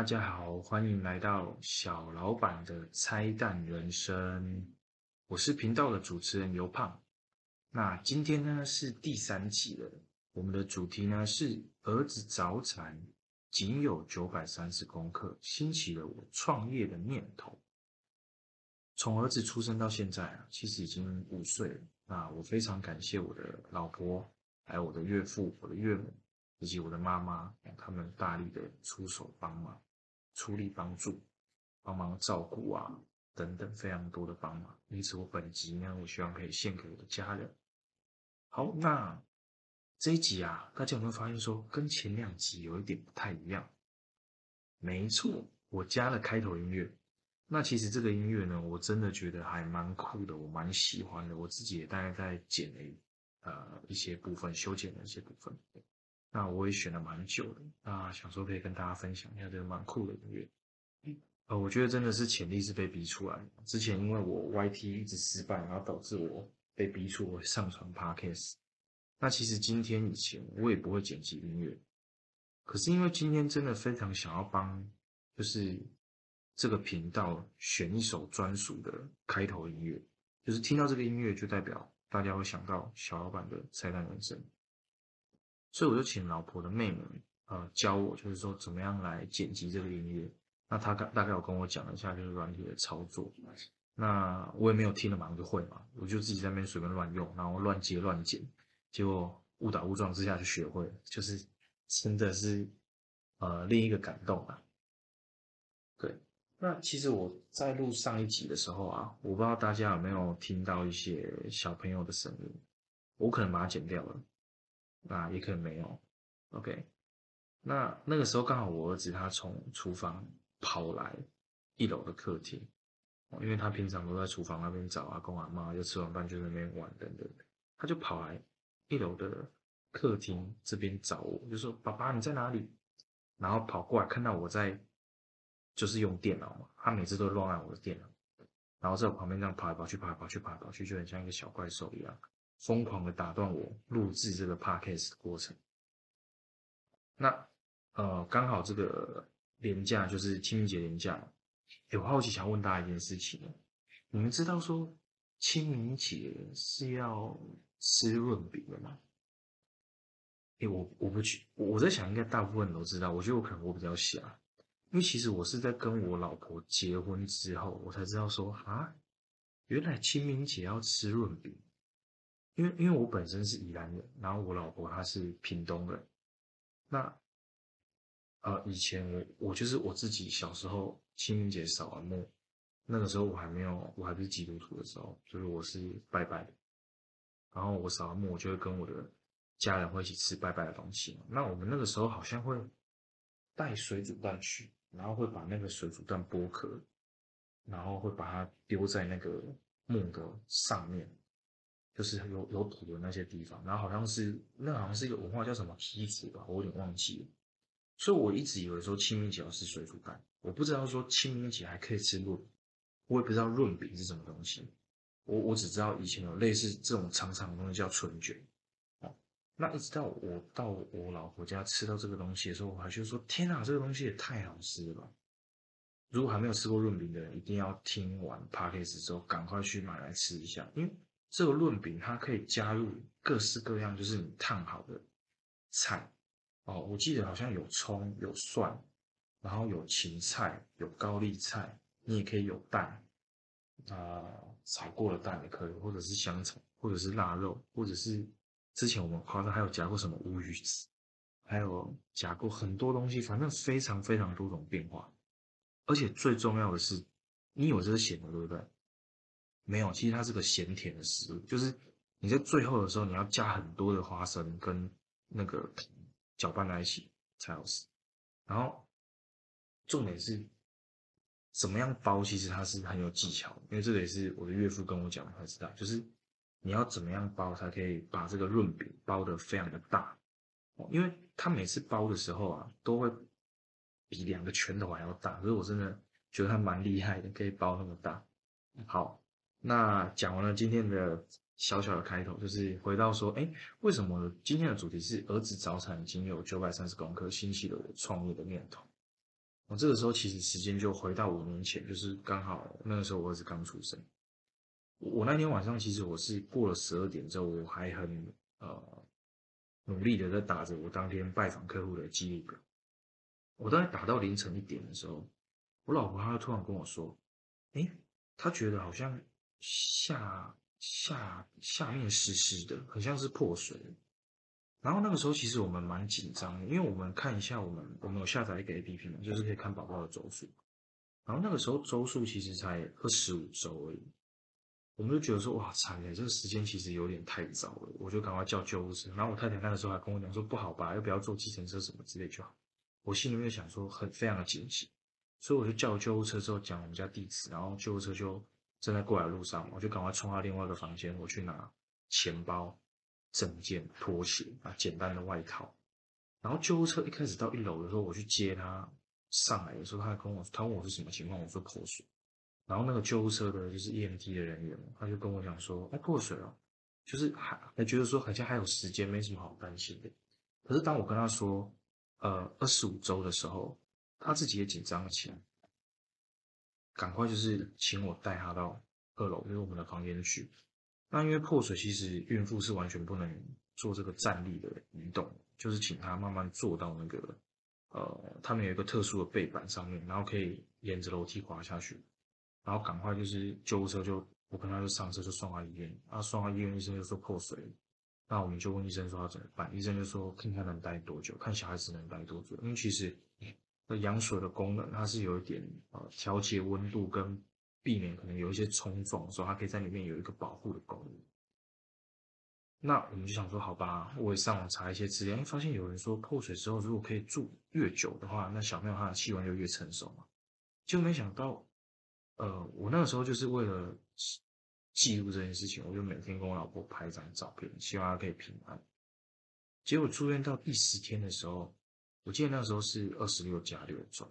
大家好，欢迎来到小老板的拆弹人生。我是频道的主持人尤胖。那今天呢是第三集了，我们的主题呢是儿子早产，仅有九百三十公克，兴起了我创业的念头。从儿子出生到现在啊，其实已经五岁了。那我非常感谢我的老婆，还有我的岳父、我的岳母。以及我的妈妈，他们大力的出手帮忙，出力帮助，帮忙照顾啊，等等，非常多的帮忙。因此，我本集呢，我希望可以献给我的家人。好，那这一集啊，大家有没有发现说，跟前两集有一点不太一样？没错，我加了开头音乐。那其实这个音乐呢，我真的觉得还蛮酷的，我蛮喜欢的。我自己也大概在剪了呃一些部分，修剪了一些部分。那我也选了蛮久的，那想说可以跟大家分享一下这个蛮酷的音乐。呃，我觉得真的是潜力是被逼出来的。之前因为我 YT 一直失败，然后导致我被逼出我上传 Podcast。那其实今天以前我也不会剪辑音乐，可是因为今天真的非常想要帮，就是这个频道选一首专属的开头音乐，就是听到这个音乐就代表大家会想到小老板的彩蛋人生。所以我就请老婆的妹妹，呃，教我，就是说怎么样来剪辑这个音乐。那她大大概有跟我讲了一下，就是软体的操作。那我也没有听了马上就会嘛，我就自己在那边随便乱用，然后乱接乱剪，结果误打误撞之下就学会了，就是真的是呃另一个感动啊。对，那其实我在录上一集的时候啊，我不知道大家有没有听到一些小朋友的声音，我可能把它剪掉了。那也可能没有，OK。那那个时候刚好我儿子他从厨房跑来一楼的客厅，因为他平常都在厨房那边找阿公阿妈，就吃完饭就在那边玩等等，他就跑来一楼的客厅这边找我，就说：“爸爸你在哪里？”然后跑过来看到我在就是用电脑嘛，他每次都乱按我的电脑，然后在我旁边这样跑来跑去，跑来跑去，跑来跑去，就很像一个小怪兽一样。疯狂的打断我录制这个 podcast 的过程。那呃，刚好这个年假就是清明节年假，哎，我好奇想问大家一件事情，你们知道说清明节是要吃润饼的吗？哎，我我不去，我在想应该大部分人都知道，我觉得我可能我比较小，因为其实我是在跟我老婆结婚之后，我才知道说啊，原来清明节要吃润饼。因为因为我本身是宜兰人，然后我老婆她是屏东人，那呃以前我我就是我自己小时候清明节扫完墓，那个时候我还没有我还不是基督徒的时候，就是我是拜拜的，然后我扫完墓，我就会跟我的家人会一起吃拜拜的东西嘛。那我们那个时候好像会带水煮蛋去，然后会把那个水煮蛋剥壳，然后会把它丢在那个墓的上面。就是有有土的那些地方，然后好像是那好像是一个文化叫什么梯子吧，我有点忘记了。所以我一直以为说清明节要吃水煮蛋，我不知道说清明节还可以吃润，我也不知道润饼是什么东西。我我只知道以前有类似这种长长的东西叫春卷。哦那一直到我到我老婆家吃到这个东西的时候，我还觉得说天哪，这个东西也太好吃了吧！如果还没有吃过润饼的人，一定要听完 podcast 之后赶快去买来吃一下，因为。这个润饼它可以加入各式各样，就是你烫好的菜哦。我记得好像有葱、有蒜，然后有芹菜、有高丽菜，你也可以有蛋啊，炒过的蛋也可以，或者是香肠，或者是腊肉，或者是之前我们夸张还有夹过什么乌鱼子，还有夹过很多东西，反正非常非常多种变化。而且最重要的是，你有这个咸的，对不对？没有，其实它是个咸甜的食物，就是你在最后的时候，你要加很多的花生跟那个搅拌在一起才好吃。然后重点是怎么样包，其实它是很有技巧，因为这个也是我的岳父跟我讲才知道，就是你要怎么样包才可以把这个润饼包得非常的大，因为他每次包的时候啊，都会比两个拳头还要大，所以我真的觉得他蛮厉害的，可以包那么大。好。那讲完了今天的小小的开头，就是回到说，哎，为什么今天的主题是儿子早产已经有九百三十公克，兴起了我创业的念头？我这个时候其实时间就回到五年前，就是刚好那个时候我儿子刚出生。我那天晚上其实我是过了十二点之后，我还很呃努力的在打着我当天拜访客户的记录表。我大概打到凌晨一点的时候，我老婆她突然跟我说：“哎，她觉得好像下下下面湿湿的，很像是破水。”然后那个时候其实我们蛮紧张的，因为我们看一下我们我们有下载一个 A P P 嘛，就是可以看宝宝的周数。然后那个时候周数其实才二十五周而已，我们就觉得说哇，惨了，这个时间其实有点太早了，我就赶快叫救护车。然后我太太那个时候还跟我讲说不好吧，要不要坐计程车什么之类就好。我心里面想说很非常的紧急，所以我就叫救护车之后讲我们家地址，然后救护车就正在过来的路上，我就赶快冲到另外一个房间，我去拿钱包。证件拖鞋啊，简单的外套。然后救护车一开始到一楼的时候，我去接他上来的时候，他还跟我他问我是什么情况，我说破水。然后那个救护车的就是 EMT 的人员，他就跟我讲说，哎，破水了，就是还还觉得说好像还有时间，没什么好担心的。可是当我跟他说，呃，二十五周的时候，他自己也紧张了起来，赶快就是请我带他到二楼，就是我们的房间去。那因为破水，其实孕妇是完全不能做这个站立的移动，就是请她慢慢坐到那个，呃，他们有一个特殊的背板上面，然后可以沿着楼梯滑下去，然后赶快就是救护车就我跟他就上车就送到医院，啊，送到医院医生就说破水，那我们就问医生说要怎么办，医生就说看看能待多久，看小孩子能待多久，因为其实那羊水的功能它是有一点呃调节温度跟。避免可能有一些冲撞的时候，它可以在里面有一个保护的功能。那我们就想说，好吧，我也上网查一些资料，发现有人说破水之后，如果可以住越久的话，那小朋友他的器官就越成熟嘛。就没想到，呃，我那个时候就是为了记录这件事情，我就每天跟我老婆拍一张照片，希望她可以平安。结果住院到第十天的时候，我记得那时候是二十六加六周，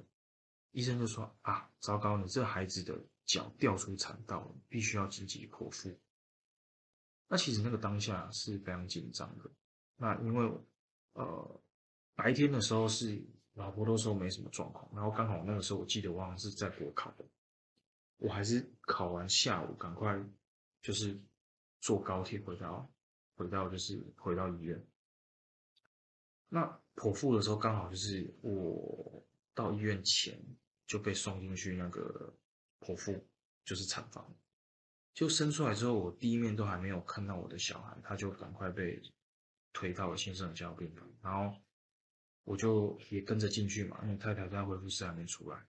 医生就说啊，糟糕，你这孩子的。脚掉出产道了，必须要紧急剖腹。那其实那个当下是非常紧张的。那因为呃白天的时候是老婆都说没什么状况，然后刚好那个时候我记得我好像是在国考，我还是考完下午赶快就是坐高铁回到回到就是回到医院。那剖腹的时候刚好就是我到医院前就被送进去那个。剖腹就是产房，就生出来之后，我第一面都还没有看到我的小孩，他就赶快被推到了新生儿加护病房，然后我就也跟着进去嘛，因为太太在恢复室还没出来，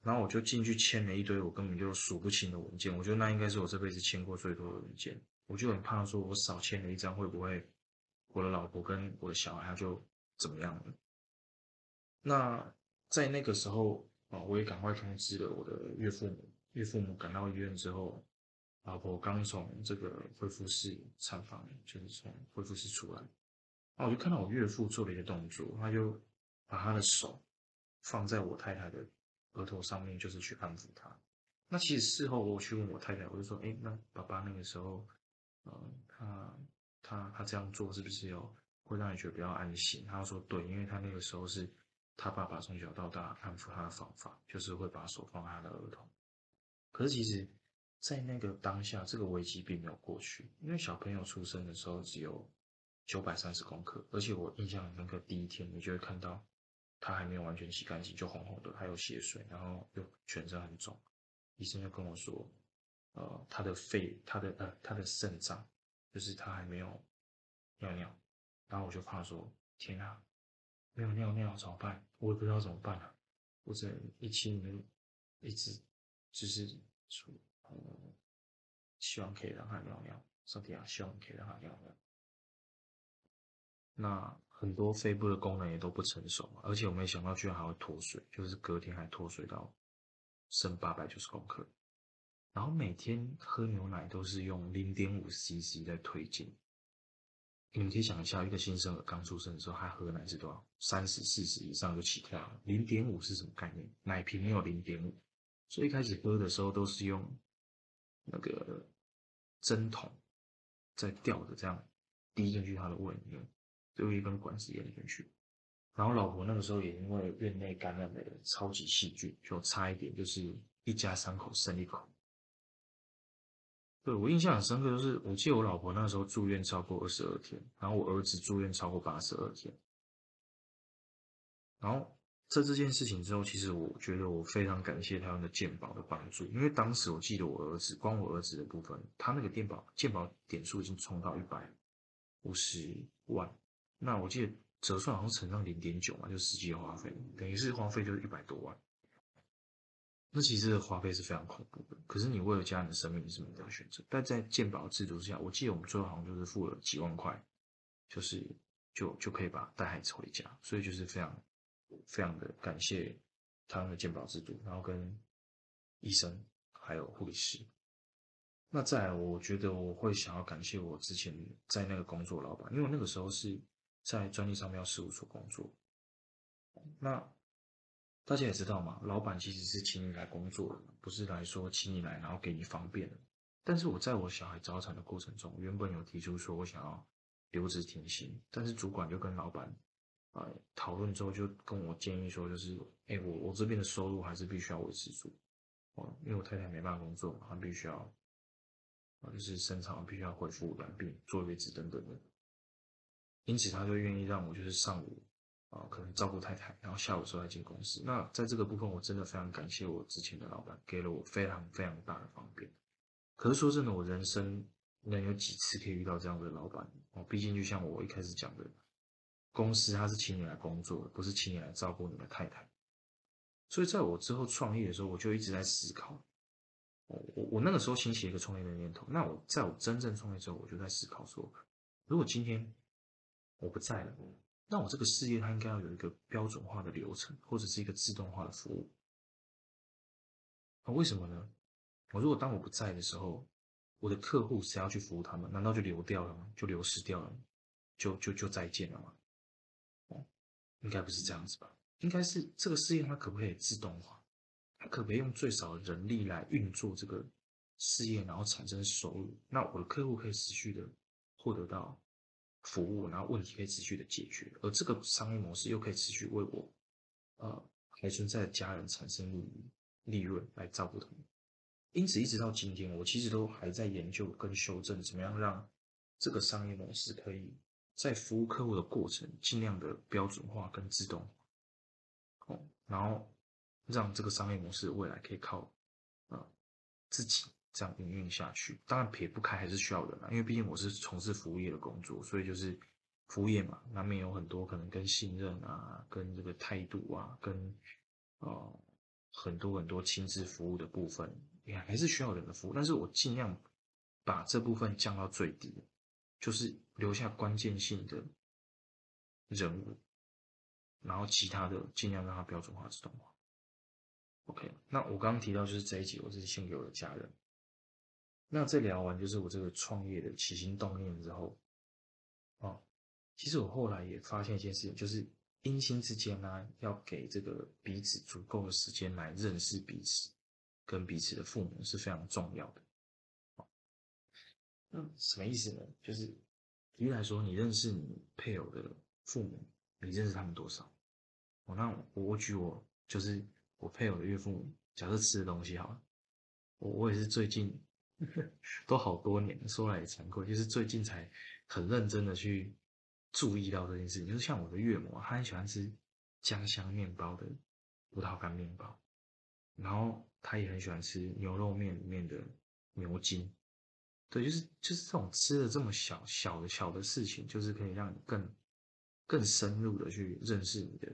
然后我就进去签了一堆我根本就数不清的文件，我觉得那应该是我这辈子签过最多的文件，我就很怕说我少签了一张会不会我的老婆跟我的小孩他就怎么样了？那在那个时候啊，我也赶快通知了我的岳父母。岳父母赶到医院之后，老婆刚从这个恢复室产房，就是从恢复室出来，然后我就看到我岳父做了一个动作，他就把他的手放在我太太的额头上面，就是去安抚她。那其实事后我去问我太太，我就说：“哎，那爸爸那个时候，嗯，他他他这样做是不是有会让你觉得比较安心？”他说：“对，因为他那个时候是他爸爸从小到大安抚他的方法，就是会把手放在他的额头。”可是其实，在那个当下，这个危机并没有过去，因为小朋友出生的时候只有九百三十公克，而且我印象那个第一天，你就会看到他还没有完全洗干净，就红红的，还有血水，然后又全身很肿。医生就跟我说，呃，他的肺，他的呃，他的肾脏，就是他还没有尿尿。然后我就怕说，天啊，没有尿尿怎么办？我也不知道怎么办啊，我只能一心里一直。就是说，呃，希望可以让他尿尿，上帝啊，希望可以让他尿尿。那很多肺部的功能也都不成熟，而且我没想到居然还会脱水，就是隔天还脱水到剩八百九十公克。然后每天喝牛奶都是用零点五 CC 在推进。你们可以想一下，一个新生儿刚出生的时候，他喝奶是多少？三十、四十以上就起跳了。零点五是什么概念？奶瓶没有零点五。所以一开始喝的时候都是用那个针筒在吊着，这样滴进去他的胃里面，最后一根管子咽进去。然后老婆那个时候也因为院内感染的超级细菌，就差一点就是一家三口生一口。对我印象很深刻，就是我记得我老婆那时候住院超过二十二天，然后我儿子住院超过八十二天。然后在这件事情之后，其实我觉得我非常感谢他们的健保的帮助，因为当时我记得我儿子，光我儿子的部分，他那个电保健保点数已经冲到一百五十万，那我记得。折算好像乘上零点九嘛，就实际花费，等于是花费就是一百多万。那其实花费是非常恐怖的。可是你为了家人的生命，你是没得选择。但在健保制度之下，我记得我们最后好像就是付了几万块，就是就就可以把带孩子回家。所以就是非常非常的感谢台湾的健保制度，然后跟医生还有护理师。那再来，我觉得我会想要感谢我之前在那个工作老板，因为我那个时候是。在专利商标事务所工作，那大家也知道嘛，老板其实是请你来工作的，不是来说请你来然后给你方便的。但是我在我小孩早产的过程中，原本有提出说我想要留职停薪，但是主管就跟老板啊讨论之后，就跟我建议说，就是哎，我我这边的收入还是必须要维持住，哦，因为我太太没办法工作嘛，她必须要啊，就是生产必须要恢复完毕，坐月子等等的。因此，他就愿意让我就是上午啊，可能照顾太太，然后下午时候来进公司。那在这个部分，我真的非常感谢我之前的老板，给了我非常非常大的方便。可是说真的，我人生能有几次可以遇到这样的老板？哦，毕竟就像我一开始讲的，公司他是请你来工作的，不是请你来照顾你的太太。所以在我之后创业的时候，我就一直在思考。我我我那个时候兴起一个创业的念头。那我在我真正创业之后，我就在思考说，如果今天。我不在了，那我这个事业它应该要有一个标准化的流程，或者是一个自动化的服务。那为什么呢？我如果当我不在的时候，我的客户谁要去服务他们？难道就流掉了吗？就流失掉了吗？就就就再见了吗？哦，应该不是这样子吧？应该是这个事业它可不可以自动化？它可不可以用最少的人力来运作这个事业，然后产生收入？那我的客户可以持续的获得到。服务，然后问题可以持续的解决，而这个商业模式又可以持续为我，呃，还存在的家人产生利利润来照顾他们。因此，一直到今天，我其实都还在研究跟修正，怎么样让这个商业模式可以在服务客户的过程尽量的标准化跟自动化，哦，然后让这个商业模式未来可以靠，呃，自己。这样营运下去，当然撇不开还是需要人啊，因为毕竟我是从事服务业的工作，所以就是服务业嘛，难免有很多可能跟信任啊、跟这个态度啊、跟呃很多很多亲自服务的部分，也还是需要人的服务。但是我尽量把这部分降到最低，就是留下关键性的人物，然后其他的尽量让它标准化、自动化。OK，那我刚刚提到就是这一集，我是献给我的家人。那这聊完就是我这个创业的起心动念之后，啊，其实我后来也发现一件事情，就是姻亲之间呢，要给这个彼此足够的时间来认识彼此，跟彼此的父母是非常重要的。那什么意思呢？就是举例来说，你认识你配偶的父母，你认识他们多少？哦，那我举我就是我配偶的岳父母，假设吃的东西好了，我我也是最近。都好多年，说来也惭愧，就是最近才很认真的去注意到这件事情。就是像我的岳母，她很喜欢吃家乡面包的葡萄干面包，然后她也很喜欢吃牛肉面里面的牛筋。对，就是就是这种吃的这么小小的小的事情，就是可以让你更更深入的去认识你的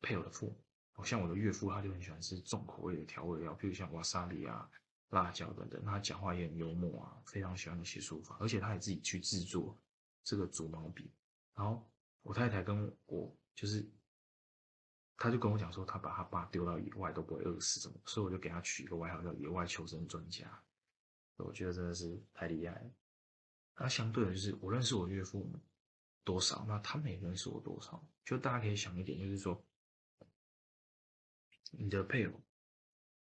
配偶的父母。像我的岳父，他就很喜欢吃重口味的调味料，比如像瓦萨里啊。辣椒等等，他讲话也很幽默啊，非常喜欢写书法，而且他也自己去制作这个竹毛笔。然后我太太跟我就是，他就跟我讲说，他把他爸丢到野外都不会饿死，怎么？所以我就给他取一个外号叫“野外求生专家”。我觉得真的是太厉害了。那相对的，就是我认识我岳父母多少，那他们也认识我多少。就大家可以想一点，就是说，你的配偶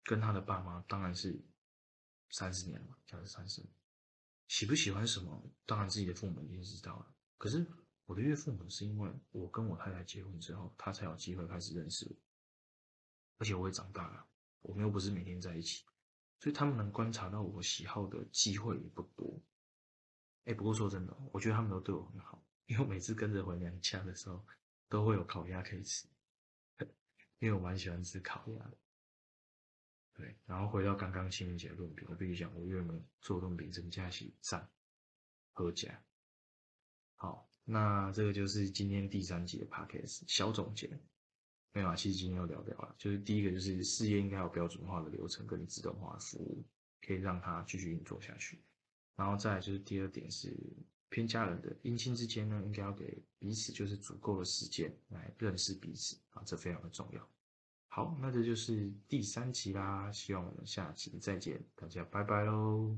跟他的爸妈，当然是。三十年了，将近三十年，喜不喜欢什么？当然自己的父母已经知道了。可是我的岳父母是因为我跟我太太结婚之后，他才有机会开始认识我，而且我也长大了，我们又不是每天在一起，所以他们能观察到我喜好的机会也不多。哎，不过说真的，我觉得他们都对我很好，因为我每次跟着回娘家的时候，都会有烤鸭可以吃，因为我蛮喜欢吃烤鸭的。对，然后回到刚刚清明节论饼，我必须讲，我岳母做论饼真的是赞，合家。好，那这个就是今天第三集的 podcast 小总结。没有啊，其实今天又聊聊了，就是第一个就是事业应该有标准化的流程跟自动化服务，可以让它继续运作下去。然后再就是第二点是偏家人的姻亲之间呢，应该要给彼此就是足够的时间来认识彼此啊，这非常的重要。好，那这就是第三集啦，希望我们下集再见，大家拜拜喽。